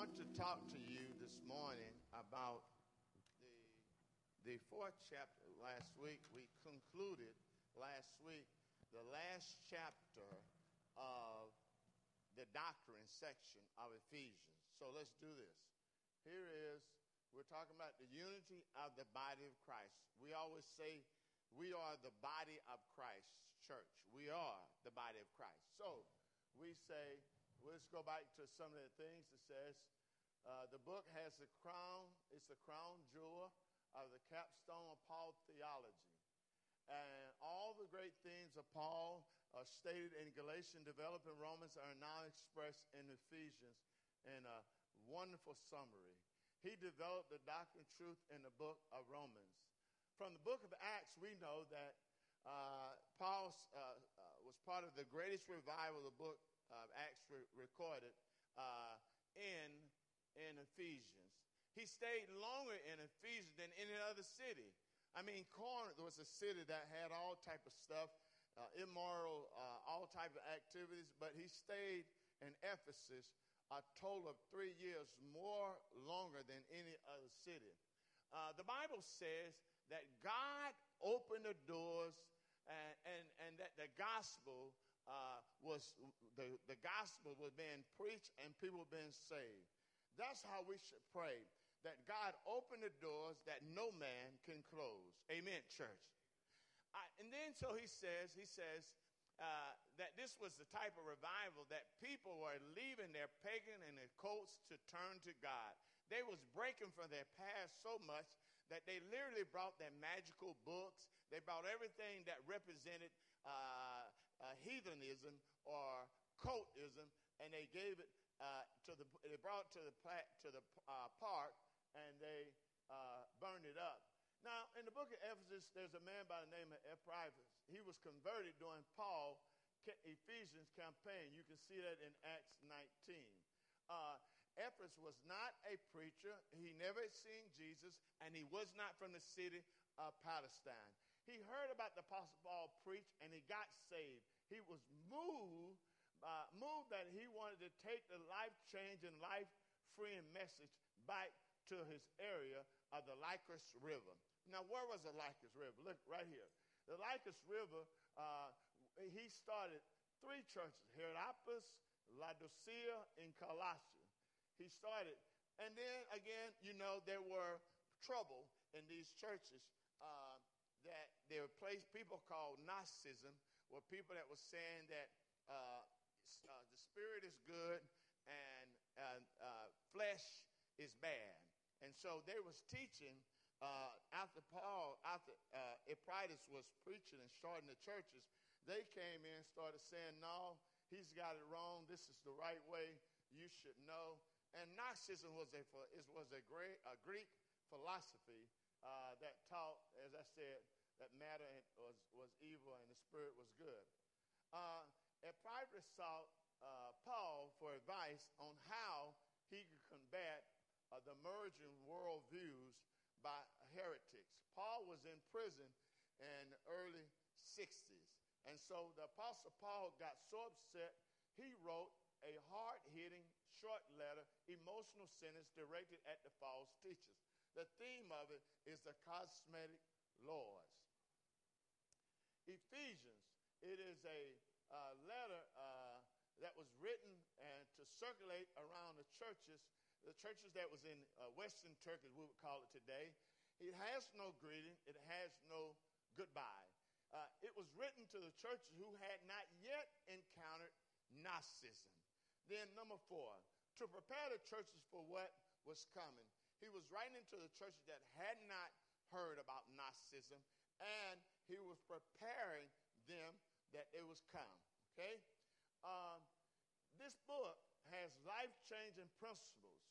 want to talk to you this morning about the, the fourth chapter. Last week, we concluded last week the last chapter of the doctrine section of Ephesians. So let's do this. Here is, we're talking about the unity of the body of Christ. We always say we are the body of Christ, church. We are the body of Christ. So we say, let's go back to some of the things it says. Uh, the book has the crown, it's the crown jewel of the capstone of Paul theology. And all the great things of Paul are stated in Galatians, developed in Romans, are now expressed in Ephesians in a wonderful summary. He developed the doctrine of truth in the book of Romans. From the book of Acts, we know that uh, Paul uh, uh, was part of the greatest revival of the book of Acts recorded uh, in, in Ephesians. He stayed longer in Ephesians than any other city. I mean, Corinth was a city that had all type of stuff, uh, immoral, uh, all type of activities, but he stayed in Ephesus a total of three years more longer than any other city. Uh, the Bible says that God opened the doors and, and, and that the gospel uh, was the, the gospel was being preached and people being saved. That's how we should pray that God open the doors that no man can close. Amen, church. And then so he says, he says uh, that this was the type of revival that people were leaving their pagan and their cults to turn to God. They was breaking from their past so much that they literally brought their magical books. They brought everything that represented uh, uh, heathenism or cultism, and they gave it uh, to the. They brought it to the to the uh, park, and they uh, burned it up. Now, in the book of Ephesus, there's a man by the name of Epaphras. He was converted during Paul Ephesians campaign. You can see that in Acts 19. Uh, was not a preacher. He never seen Jesus, and he was not from the city of Palestine. He heard about the Apostle Paul preach, and he got saved. He was moved, uh, moved that he wanted to take the life-changing, life-freeing message back to his area of the Lycus River. Now, where was the Lycus River? Look right here. The Lycus River, uh, he started three churches Hierapolis, Laodicea, and Colossae. He started. And then again, you know, there were trouble in these churches uh, that there were place people called Gnosticism, were people that were saying that uh, uh, the spirit is good and uh, flesh is bad. And so they was teaching uh, after Paul, after uh, Epaphras was preaching and starting the churches, they came in and started saying, no, he's got it wrong. This is the right way. You should know. And Gnosticism was a, was a, great, a Greek philosophy uh, that taught, as I said, that matter was, was evil and the spirit was good. Uh, Epaphras sought uh, Paul for advice on how he could combat uh, the merging worldviews by heretics. Paul was in prison in the early 60s. And so the Apostle Paul got so upset, he wrote a hard hitting, short letter, emotional sentence directed at the false teachers. The theme of it is the cosmetic laws. Ephesians, it is a uh, letter uh, that was written and to circulate around the churches the churches that was in uh, Western Turkey, we would call it today, it has no greeting, it has no goodbye. Uh, it was written to the churches who had not yet encountered Gnosticism. Then, number four, to prepare the churches for what was coming. He was writing to the churches that had not heard about Gnosticism, and he was preparing them that it was come. Okay? Um, this book has life changing principles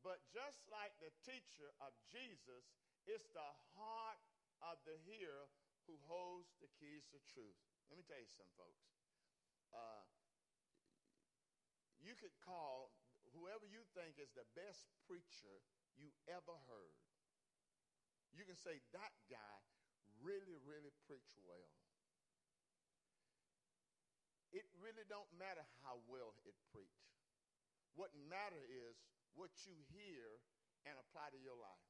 but just like the teacher of Jesus, it's the heart of the hearer who holds the keys to truth. Let me tell you something, folks. Uh, you could call whoever you think is the best preacher you ever heard. You can say that guy really, really preached well. It really don't matter how well it preached. What matter is what you hear and apply to your life.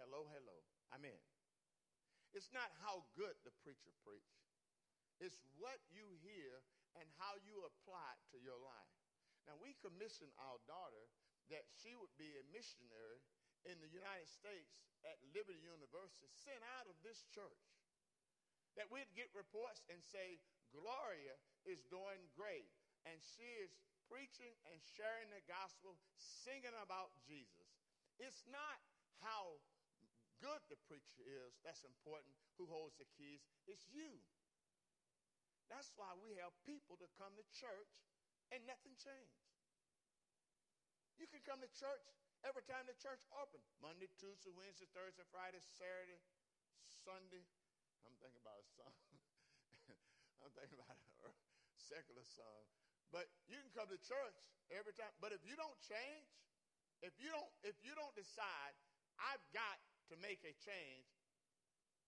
Hello, hello. Amen. It's not how good the preacher preach. It's what you hear and how you apply it to your life. Now, we commissioned our daughter that she would be a missionary in the United States at Liberty University, sent out of this church. That we'd get reports and say, Gloria is doing great, and she is preaching and sharing the gospel, singing about Jesus. It's not how good the preacher is that's important, who holds the keys. It's you. That's why we have people to come to church and nothing changed. You can come to church every time the church open. Monday, Tuesday, Wednesday, Thursday, Friday, Saturday, Sunday. I'm thinking about a song. I'm thinking about a secular song. But you can come to church every time. But if you don't change, if you don't, if you don't decide, I've got to make a change,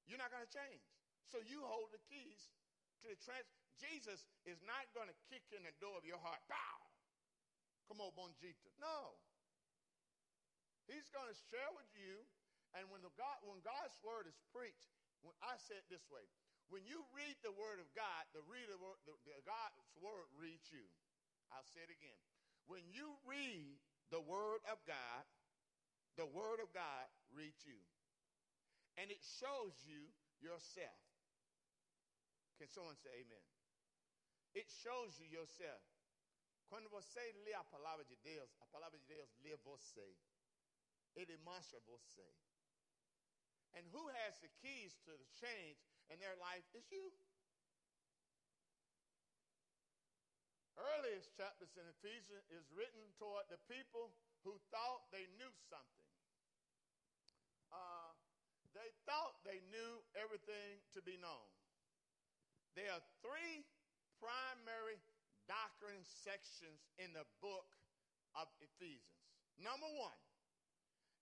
you're not going to change. So you hold the keys to the trans. Jesus is not going to kick in the door of your heart. Bow. Come on, Bonjita. No. He's going to share with you. And when, the God, when God's word is preached, when I say it this way, when you read the word of God, the reader, the, the God's word reads you. I'll say it again. When you read the word of God, the word of God reads you. And it shows you yourself. Can someone say amen? It shows you yourself. Quando você lê a palavra de Deus, a palavra de Deus lê você. Mostra você. And who has the keys to the change in their life is you. Earliest chapters in Ephesians is written toward the people who thought they knew something. Uh, they thought they knew everything to be known. There are three primary doctrine sections in the book of Ephesians. Number one,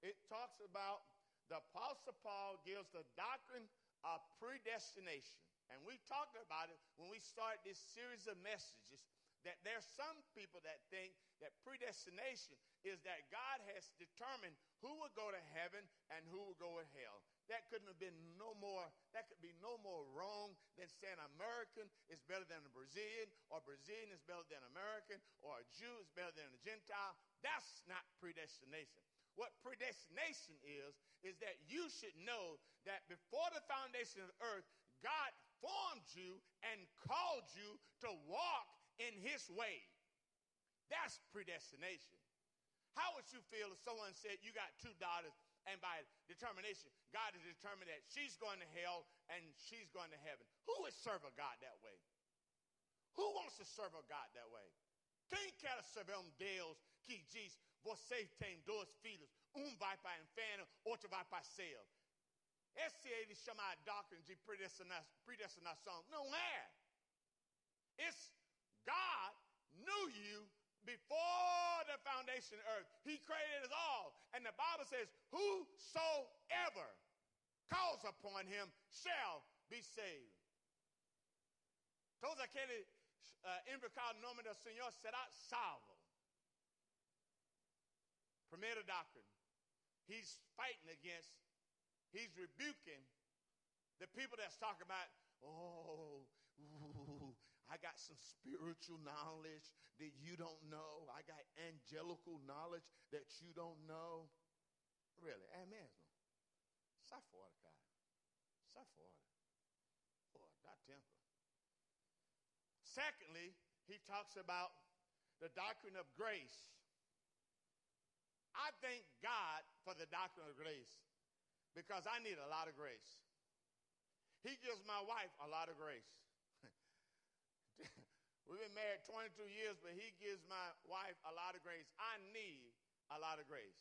it talks about the Apostle Paul gives the doctrine of predestination. And we talked about it when we started this series of messages that there's some people that think that predestination is that God has determined who will go to heaven and who will go to hell. That couldn't have been no more, that could be no more wrong than saying American is better than a Brazilian, or Brazilian is better than American, or a Jew is better than a Gentile. That's not predestination. What predestination is, is that you should know that before the foundation of the earth, God formed you and called you to walk in his way. That's predestination. How would you feel if someone said you got two daughters and by determination, God has determined that she's going to hell and she's going to heaven? Who would serve a God that way? Who wants to serve a God that way? Quem quer servir um Deus que diz: você tem duas filhas, um vai para o inferno, outro vai para o céu? Esse ele chama a doctrine de predestinação. Não é. It's God knew you before the foundation of earth. He created us all. And the Bible says, Whosoever calls upon him shall be saved. Todos aqueles uh, invocar o nome do Senhor será salvo. Primeira doctrine. He's fighting against, he's rebuking the people that's talking about, oh, ooh, I got some spiritual knowledge that you don't know. I got angelical knowledge that you don't know. Really, amen. Sai fora, cara. Sai fora. Boy, dá tempo. Secondly, he talks about the doctrine of grace. I thank God for the doctrine of grace because I need a lot of grace. He gives my wife a lot of grace. We've been married 22 years, but he gives my wife a lot of grace. I need a lot of grace.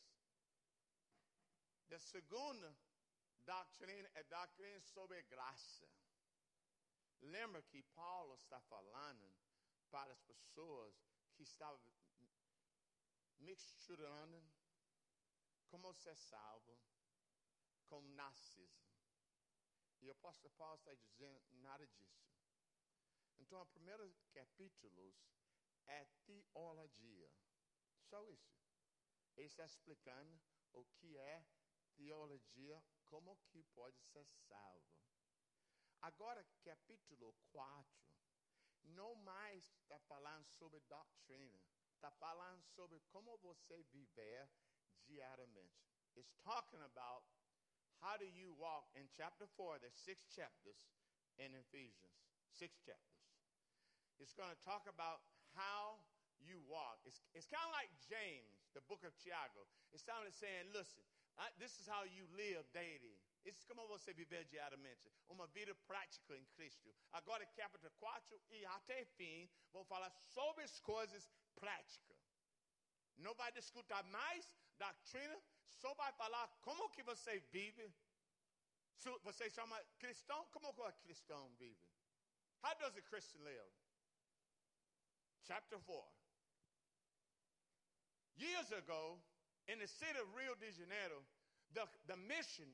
The segunda doctrina é eh, doctrina sobre graça. Lembra que Paulo está falando para as pessoas que estavam misturando como ser salvo com narcisismo. E o apóstolo Paulo está dizendo nada disso. Então, o primeiro capítulo é teologia. Só isso. Ele está explicando o que é teologia, como que pode ser salvo. Agora, capítulo 4, não mais está falando sobre doutrina, está falando sobre como você viver diariamente. It's talking about how do you walk in chapter 4, there's six chapters in Ephesians, six chapters. It's going to talk about how you walk. It's, it's kind of like James, the book of Tiago. It's kind of saying, listen, I, this is how you live daily. Isso como você viver diariamente. Uma vida prática em Cristo. Agora, capítulo 4 e até fim, vou falar sobre as coisas práticas. Não vai discutir mais doutrina, só vai falar como que você vive. Você chama cristão, como que o cristão vive? How does a Christian live? Chapter 4. Years ago, in the city of Rio de Janeiro, the, the mission,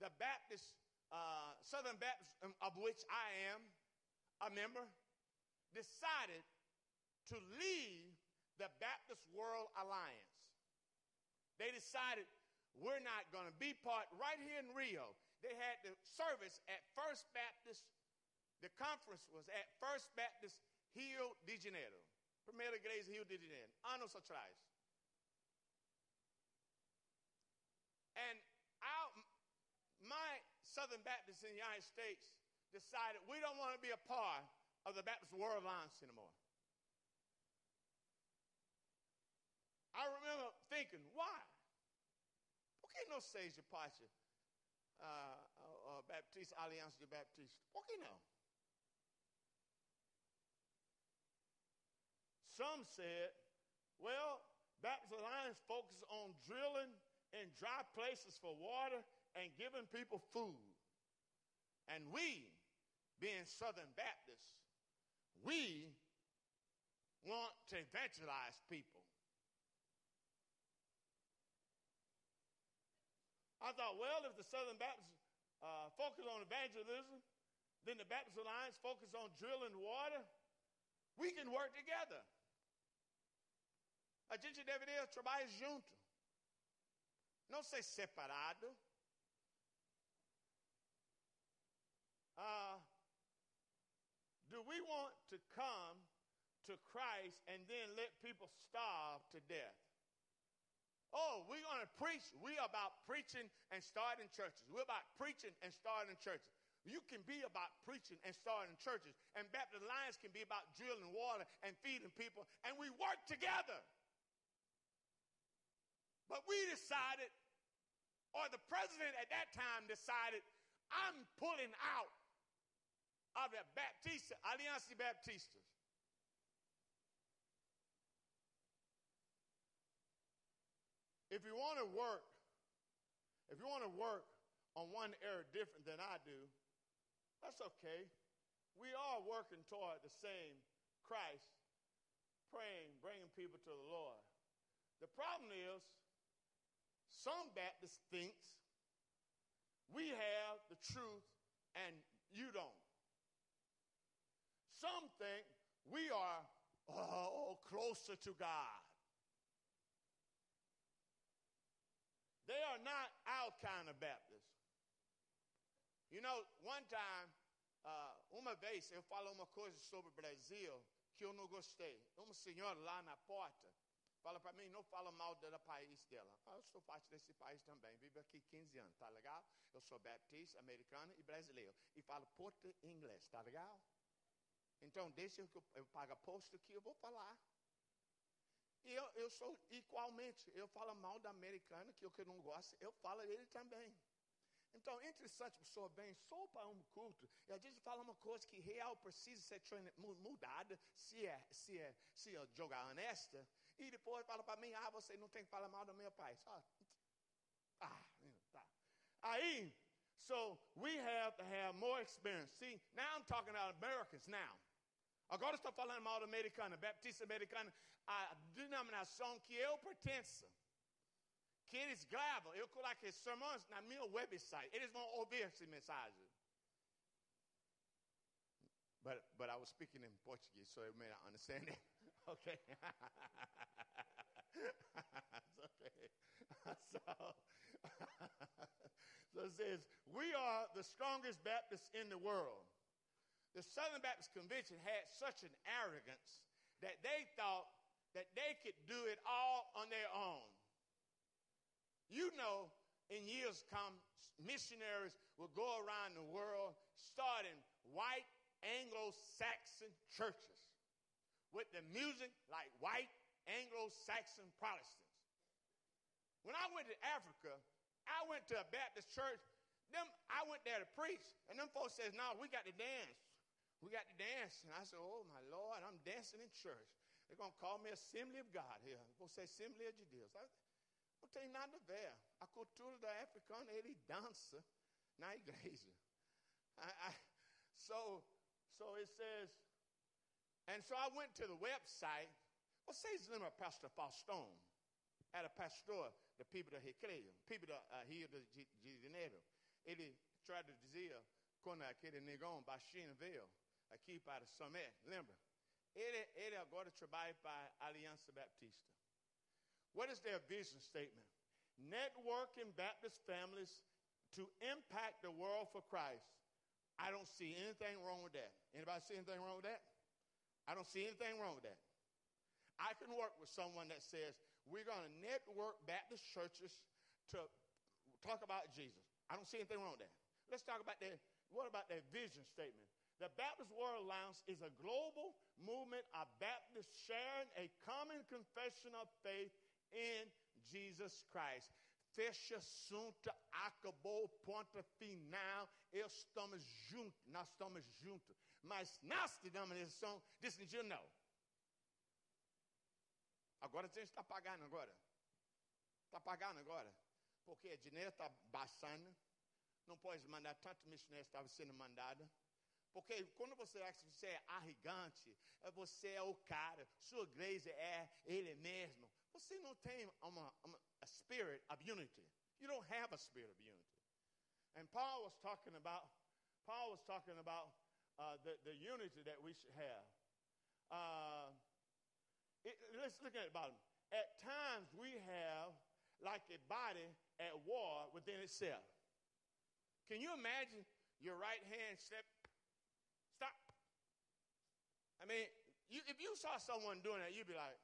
the Baptist, uh, Southern Baptist, um, of which I am a member, decided to leave the Baptist World Alliance. They decided we're not going to be part right here in Rio. They had the service at First Baptist, the conference was at First Baptist Rio de Janeiro. Primeira Igreja Rio de Janeiro, anos atrás. And our, my Southern Baptists in the United States decided we don't want to be a part of the Baptist World Alliance anymore. I remember thinking, why? Por que não seja parte uh, uh, Baptista, Aliança de Baptista? Por que não? Some said, well, Baptist Alliance focuses on drilling in dry places for water and giving people food. And we, being Southern Baptists, we want to evangelize people. I thought, well, if the Southern Baptists uh, focus on evangelism, then the Baptist Alliance focus on drilling water, we can work together. A gente deveria trabalhar junto. Não ser separado. Uh, do we want to come to Christ and then let people starve to death? Oh, we're going to preach. We're about preaching and starting churches. We're about preaching and starting churches. You can be about preaching and starting churches, and Baptist Alliance can be about drilling water and feeding people, and we work together. But we decided, or the president at that time decided, I'm pulling out of the Baptista, Aliança de Baptistas. If you want to work, if you want to work on one area different than I do, that's okay. We are working toward the same Christ, praying, bringing people to the Lord. The problem is, some Baptists thinks we have the truth and you don't. Some think we are oh, closer to God. They are not our kind of Baptists. You know, one time, uh, uma vez eu falo uma coisa sobre o Brasil que eu não gostei. Uma senhora lá na porta fala para mim, não fala mal do país dela. Ah, eu sou parte desse país também, vivo aqui 15 anos, tá legal? Eu sou baptista, americano e brasileiro. E falo porto inglês, tá legal? Então, deixa eu, eu pago posto que eu vou falar. E eu, eu sou igualmente, eu falo mal da americana, que o que eu não gosto, eu falo dele também. Então, é interessante, pessoa bem, só para um culto, e às vezes fala uma coisa que real precisa ser mudada, se é, se é, se é jogar honesta, e depois fala para mim, ah, você não tem que falar mal do meu pai. Ah, ah tá. Aí, so we have to have more experience. See, now I'm talking about Americans now. Agora estou falando mal da americana, baptista americana, a denominação que eu pertenço. Que eles gravam, eu coloquei sermões na minha website, eles vão ouvir essa mensagem. But, but I was speaking in Portuguese, so you may not understand it. Okay. it's okay. so, so it says, We are the strongest Baptists in the world. The Southern Baptist Convention had such an arrogance that they thought that they could do it all on their own. You know, in years come, missionaries will go around the world starting white Anglo-Saxon churches with the music like white Anglo-Saxon Protestants. When I went to Africa, I went to a Baptist church. Them, I went there to preach, and them folks says, "No, we got to dance. We got to dance." And I said, "Oh my Lord, I'm dancing in church. They're gonna call me Assembly of God here. Vou say Assembly of Deus." I, não tem nada a ver. A cultura da africana ele dança na igreja. So, so it says, and so I went to the website. The name of Pastor Faustão? Era pastor da people da recreio, people da uh, Rio de, Janeiro. Ele traduzia quando aquele negão baixinho veio aqui para Somé, lembra? Ele, ele agora trabalha para a Aliança Baptista. What is their vision statement? Networking Baptist families to impact the world for Christ. I don't see anything wrong with that. Anybody see anything wrong with that? I don't see anything wrong with that. I can work with someone that says, we're going to network Baptist churches to talk about Jesus. I don't see anything wrong with that. Let's talk about that. What about that vision statement? The Baptist World Alliance is a global movement of Baptists sharing a common confession of faith in Jesus Christ. Fecha assunto, acabou, ponto final, estamos juntos, nós estamos juntos. Mas nossa denominação decidiu não. Agora a gente está pagando agora. Está pagando agora. Porque o dinheiro está baixando. Não pode mandar tanto missionário estava sendo mandado. Porque quando você acha que você é arrogante, você é o cara, sua igreja é ele mesmo. Você não tem uma, uma a spirit of unity. You don't have a spirit of unity. And Paul was talking about, Paul was talking about uh, the, the unity that we should have. Uh, it, let's look at it about At times we have like a body at war within itself. Can you imagine your right hand step? I mean, you, if you saw someone doing that, you'd be like,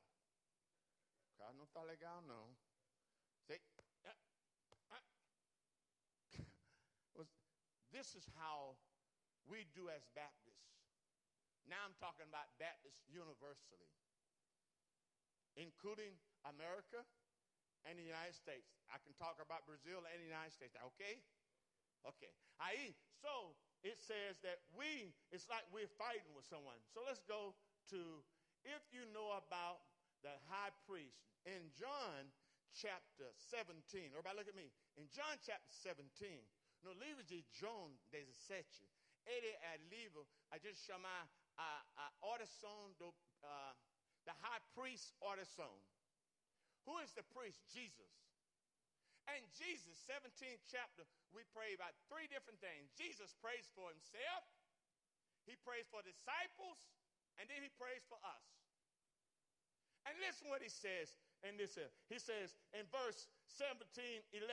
cara não está legal, não. Uh. this is how we do as Baptists. Now I'm talking about Baptists universally including America and the United States. I can talk about Brazil and the United States. Okay? Okay. Aí, so it says that we, it's like we're fighting with someone. So let's go to if you know about the high priest in John chapter 17. Everybody look at me. In John chapter 17, no livro de John 17, ele é livro, a gente chama a, a oração do, uh, the high priest oração. Who is the priest? Jesus. And Jesus, 17th chapter, we pray about three different things. Jesus prays for himself, he prays for disciples, and then he prays for us. And listen what he says in this. Uh, he says in verse 17, 11,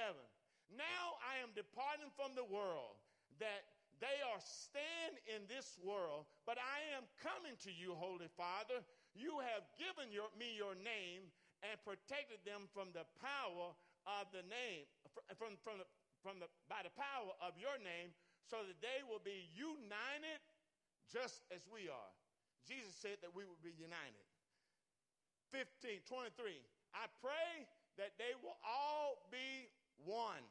Now I am departing from the world, that they are staying in this world, but I am coming to you, Holy Father. You have given your, me your name and protected them from the power of the name, from, from, the, from the, by the power of your name, so that they will be united just as we are. Jesus said that we will be united. 15, 23. I pray that they will all be one.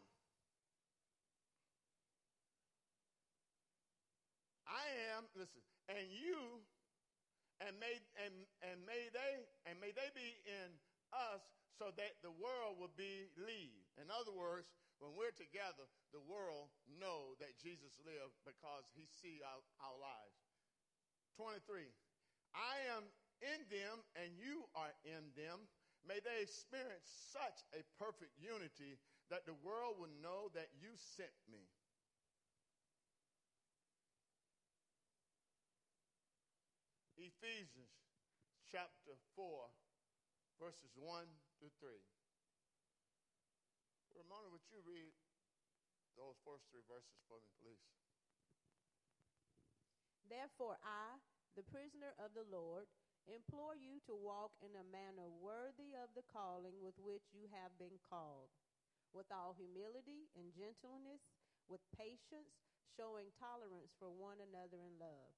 I am, listen, and you and may, and, and may they and may they be in us so that the world will believe. In other words, when we're together, the world know that Jesus lived because he see our, our lives. 23. I am in them and you are in them. May they experience such a perfect unity that the world will know that you sent me. Ephesians chapter 4, verses 1 through 3. Ramona, would you read those first three verses for me, please. Therefore, I, the prisoner of the Lord, implore you to walk in a manner worthy of the calling with which you have been called, with all humility and gentleness, with patience, showing tolerance for one another in love,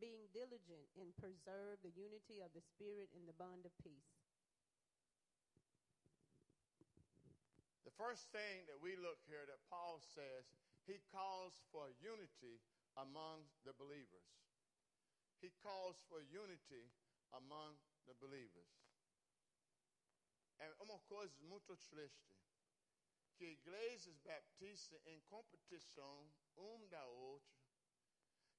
being diligent in preserve the unity of the Spirit in the bond of peace. First thing that we look here that Paul says, he calls for unity among the believers. He calls for unity among the believers. É uma coisa muito triste que igrejas batistas em competição um da outra,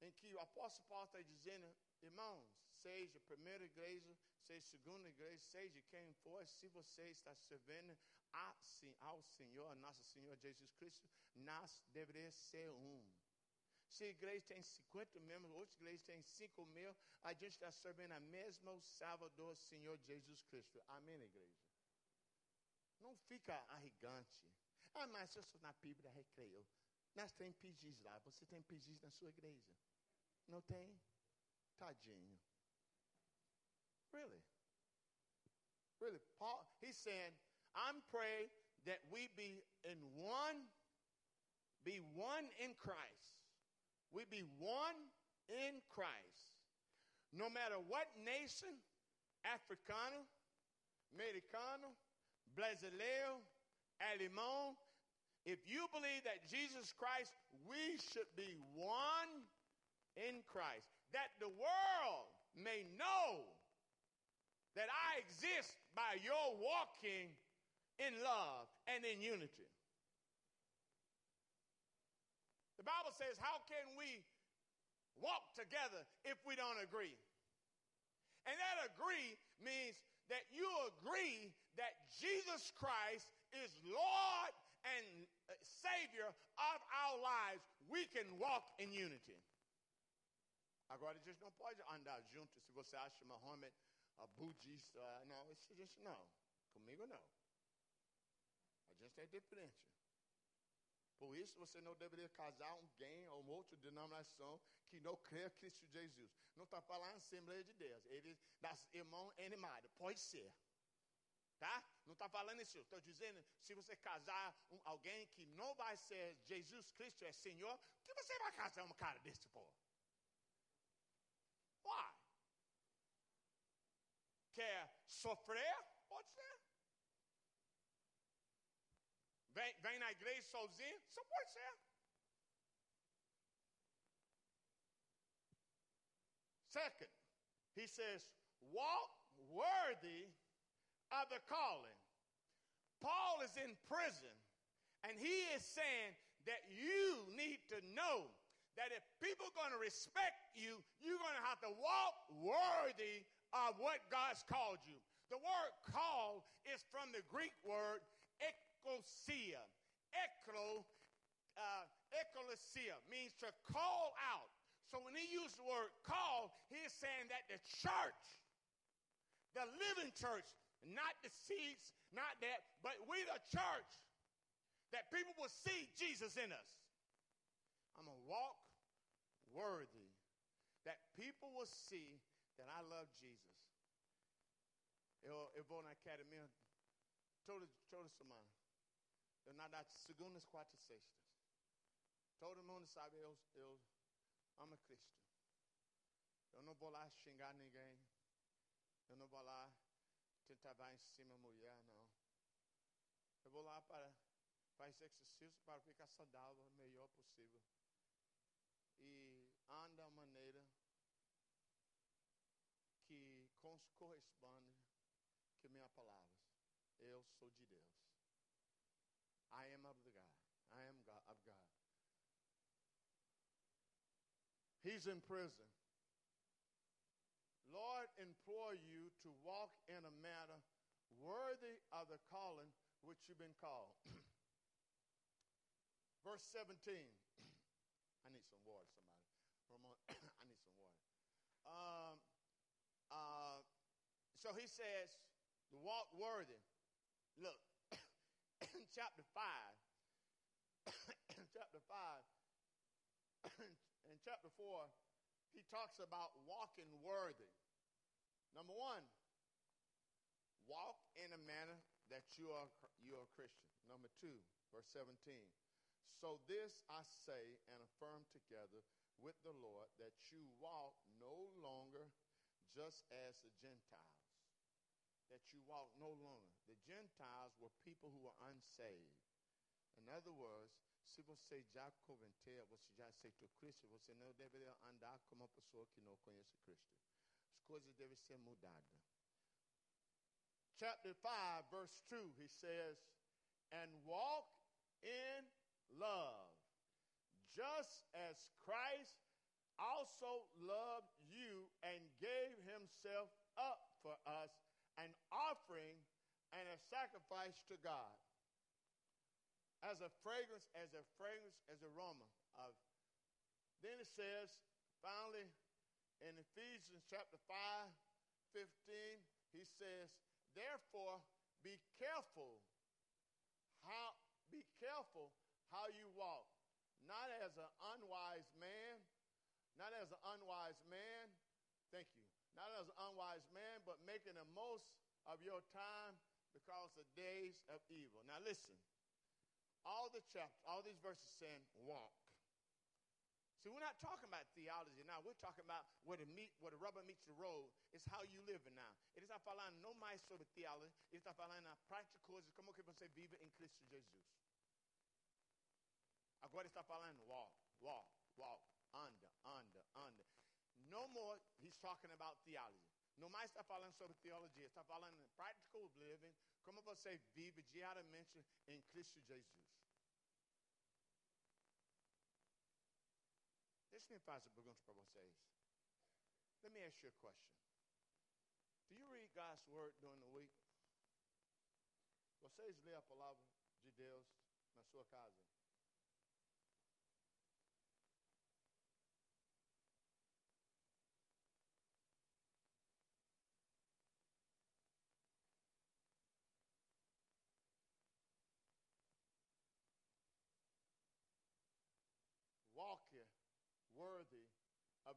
em que o apóstolo Paulo está dizendo, irmãos, seja a primeira igreja, seja a segunda igreja, seja quem for, se você está servindo ao Senhor, nosso Senhor Jesus Cristo, nós deveria ser um. Se a igreja tem 50 membros, outra igreja tem 5 mil, a gente está servindo a mesma Salvador, Senhor Jesus Cristo. Amém, igreja? Não fica arrogante. Ah, mas eu sou na Bíblia recreio. Nós temos pedis lá. Você tem pedis na sua igreja? Não tem? Tadinho. Really? Really? Paul, he's saying, I'm praying that we be in one, be one in Christ. We be one in Christ. No matter what nation, africano, americano, brasileiro, alemão, if you believe that Jesus Christ, we should be one in Christ. That the world may know that I exist by your walking in love and in unity. The Bible says, How can we walk together if we don't agree? And that agree means that you agree that Jesus Christ is Lord and uh, Savior of our lives. We can walk in unity. Agora, a não pode andar junto se você acha Muhammad a budista. Uh, não, isso não. Comigo não. Gente é diferente. Por isso você não deveria casar alguém ou uma outra denominação que não crê em Cristo Jesus. Não está falando Assembleia de Deus. Ele das irmãos animados. Pode ser. Tá? Não está falando isso. Estou dizendo, se você casar um, alguém que não vai ser Jesus Cristo é Senhor, que você vai casar um cara desse povo? Why? Quer sofrer? Pode ser. Vem, vem na igreja sozinho? Só pode ser. Second, he says, walk worthy of the calling. Paul is in prison, and he is saying that you need to know that if people are going to respect you, you're going to have to walk worthy of what God's called you. The word call is from the Greek word. Eklo, uh, ekklesia means to call out. So when he used the word call, he's saying that the church, the living church, not the seats, not that, but we the church, that people will see Jesus in us. I'm to walk worthy, that people will see that I love Jesus. Eu, eu vou na academia toda, toda semana. Eu nado segundas, quartas e sextas. Todo mundo sabe, eu, eu amo Cristo. Eu não vou lá xingar ninguém. Eu não vou lá tentar vai em cima da mulher, não. Eu vou lá para fazer exercício para ficar saudável o melhor possível. E anda a maneira que corresponde que minha palavra. Eu sou de Deus. I am of the God. I am God, of God. He's in prison. Lord, implore you to walk in a manner worthy of the calling which you've been called. Verse 17. I need some water, somebody. I need some water. Um, uh, so he says, the walk worthy. Look, in chapter 5, in chapter 5, in chapter 4, he talks about walking worthy. Number one, walk in a manner that you are, you are a Christian. Number two, verse 17. So this I say and affirm together with the Lord that you walk no longer just as the Gentiles. That you walk no longer. The Gentiles were people who were unsaved. In other words, se você já converteu, você já aceitou Cristo, você não deveria andar como uma pessoa que não conhece Cristo. As coisas devem ser mudadas. Chapter 5, verse 2, he says, And walk in love, just as Christ also loved you and gave himself up for us, an offering and a sacrifice to God as a fragrance, as a fragrance, as aroma of. Then it says, finally, in Ephesians chapter 5, 15, he says, Therefore, be careful how be careful how you walk, not as an unwise man, not as an unwise man. Thank you. Not as an unwise man, but making the most of your time because the days of evil. Now listen all the chapters, all these verses saying walk. See, we're not talking about theology now. We're talking about where the meat, where the rubber meets the road. It's how you live it now. Ele está falando não mais sobre theology. Ele está na prática coisas como que você vive em Cristo Jesus. Agora está falando walk, walk, walk, anda, anda, anda. No more he's talking about theology. Não mais está falando sobre teologia, está falando em practical living, como você vive diariamente em Cristo Jesus. Deixa me fazer pergunta para vocês. Let me ask you a question. Do you read God's word during the week? Vocês lêem a palavra de Deus na sua casa?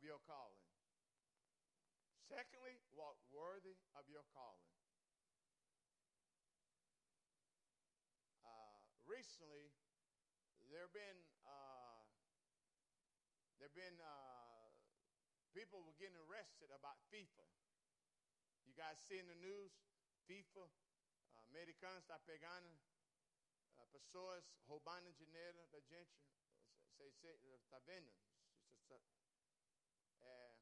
Of your calling. Secondly, walk worthy of your calling. Uh, recently, there have been uh, there have been uh, people were getting arrested about FIFA. You guys see in the news, FIFA, uh, americano está pegando uh, pessoas roubando dinheiro da gente. Está vendo? Uh,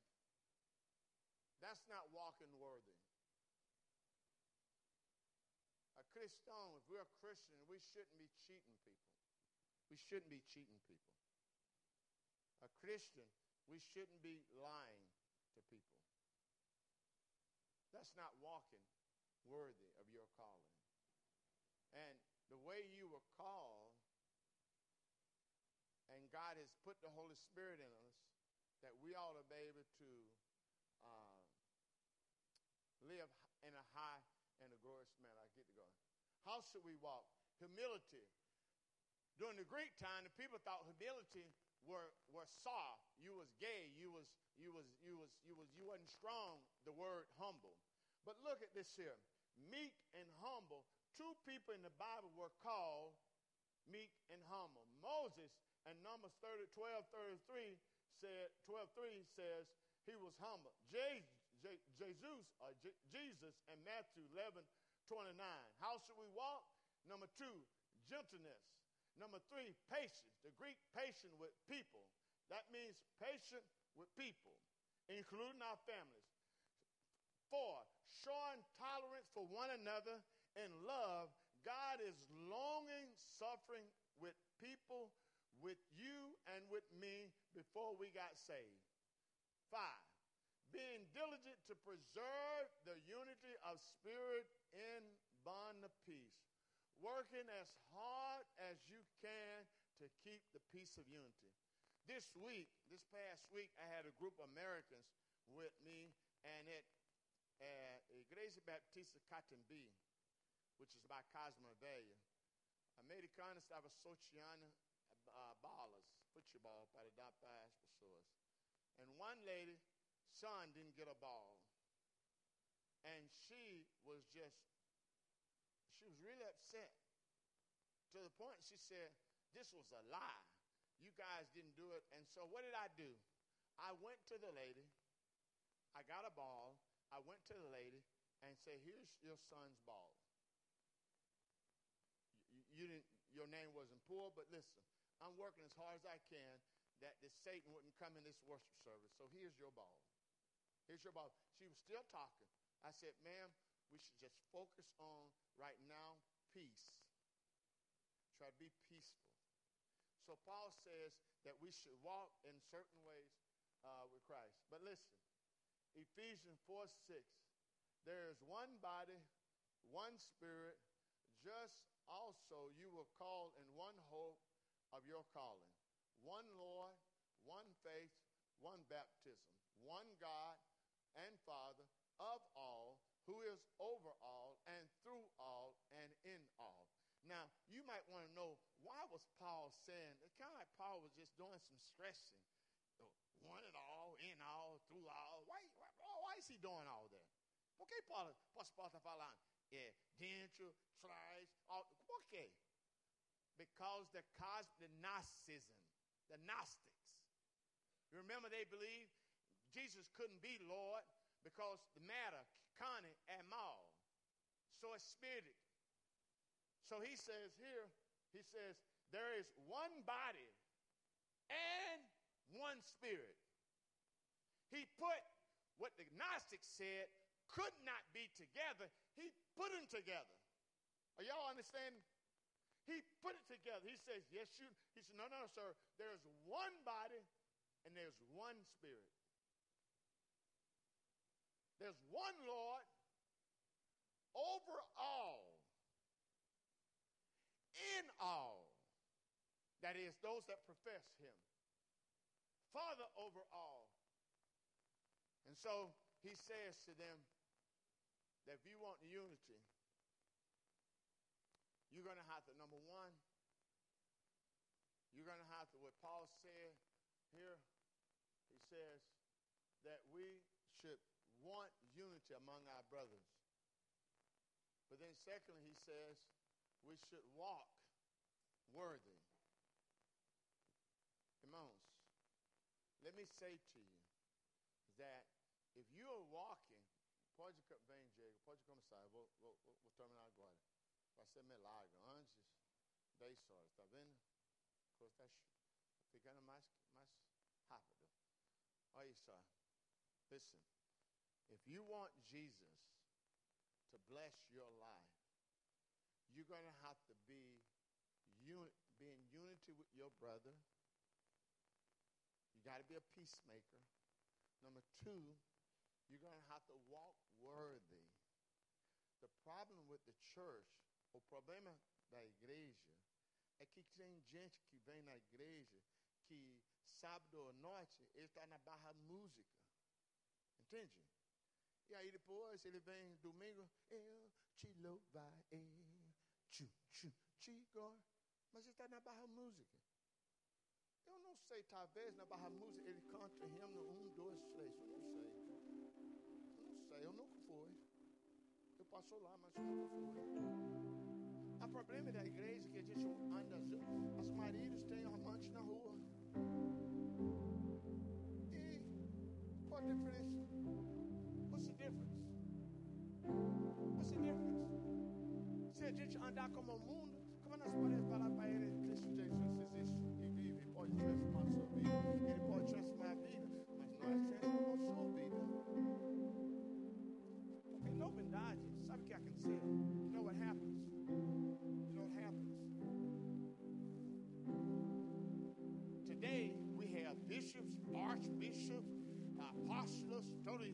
that's not walking worthy. A Christian, if we're a Christian, we shouldn't be cheating people. We shouldn't be cheating people. A Christian, we shouldn't be lying to people. That's not walking worthy of your calling. And the way you were called, and God has put the Holy Spirit in us, that we ought to be able to uh, live in a high and a glorious manner. I get to go. How should we walk? Humility. During the Greek time, the people thought humility were, were soft. You was gay. You was you was you was you was you wasn't strong. The word humble. But look at this here. Meek and humble. Two people in the Bible were called meek and humble. Moses and Numbers 30, 12, 33 said, 12.3 says he was humble. J, Jesus, uh, J, Jesus in Matthew 11, 29. How should we walk? Number two, gentleness. Number three, patience. The Greek patient with people. That means patient with people, including our families. Four, showing tolerance for one another in love. God is longing, suffering with people with you and with me before we got saved. Five, being diligent to preserve the unity of spirit in bond of peace, working as hard as you can to keep the peace of unity. This week, this past week, I had a group of Americans with me, and at uh, Igreja Baptista Catumbi, which is by Cosme Velho, americano estava sorteando uh, ballers, football ball para dar para as pessoas. And one lady, son didn't get a ball. And she was just, she was really upset. To the point she said, this was a lie. You guys didn't do it. And so what did I do? I went to the lady. I got a ball. I went to the lady and said, here's your son's ball. You, didn't, your name wasn't poor, but listen, I'm working as hard as I can that this Satan wouldn't come in this worship service. So here's your ball. Here's your ball. She was still talking. I said, ma'am, we should just focus on right now peace. Try to be peaceful. So Paul says that we should walk in certain ways uh, with Christ. But listen, Ephesians 4 6, there is one body, one spirit, just also you were called in one hope of your calling. One Lord, one faith, one baptism, one God and Father of all, who is over all and through all and in all. Now, you might want to know why was Paul saying, it's kind of like Paul was just doing some stressing. Uh, one and all, in all, through all. Why, why, why is he doing all that? Por que Paulo, posso falando? É, dentro, trás, all, por? Because the, cos, the Gnosticism, the Gnostics. You remember they believed Jesus couldn't be Lord because the matter, carne, and mal. So it's spirited. So he says here, he says, there is one body and one spirit. He put what the Gnostics said could not be together, he put them together. Are y'all understanding? He put it together. He says, Yes, you. He said, No, no, sir. There's one body and there's one spirit. There's one Lord over all in all. That is, those that profess him. Father over all. And so he says to them that if you want unity, you're going to have to, number one, you're going to have to, what Paul said here, he says that we should want unity among our brothers. But then, secondly, he says we should walk worthy. Irmãos, let me say to you that if you are walking, pode vem, Diego, pode começar, eu vou, vou, vou, terminar agora. Vai ser milagre. Antes, 10 horas, tá vendo? Coisa está ficando mais, mais rápido. Olha só. Listen, if you want Jesus to bless your life, you're going to have to be, un- be in unity with your brother. You got to be a peacemaker. Number two, you're going to have to walk worthy. The problem with the church, o problema da igreja, é que tem gente que vem na igreja que sábado à noite ele está na barra música. Entende? E aí depois ele vem domingo, eu te louvarei. Tchu, tchu, tchigor. Mas ele está na Barra Música. Eu não sei, talvez na Barra Música ele canta hino um, dois, três. Eu não sei. Eu não sei, eu nunca fui. Eu passo lá, mas eu nunca fui. O problema da igreja é que a gente anda, as maridos têm amantes na rua. E qual a diferença? Difference? Se a gente andar como o mundo, como nós podemos falar para ele, Cristo Jesus existe e vive, pode transformar a sua vida, ele pode transformar a vida, mas nós transformamos a sua vida. Porque novidade, sabe o que aconteceu? You know what happens? You know what happens? Today we have bishops, archbishops, apostles, agora.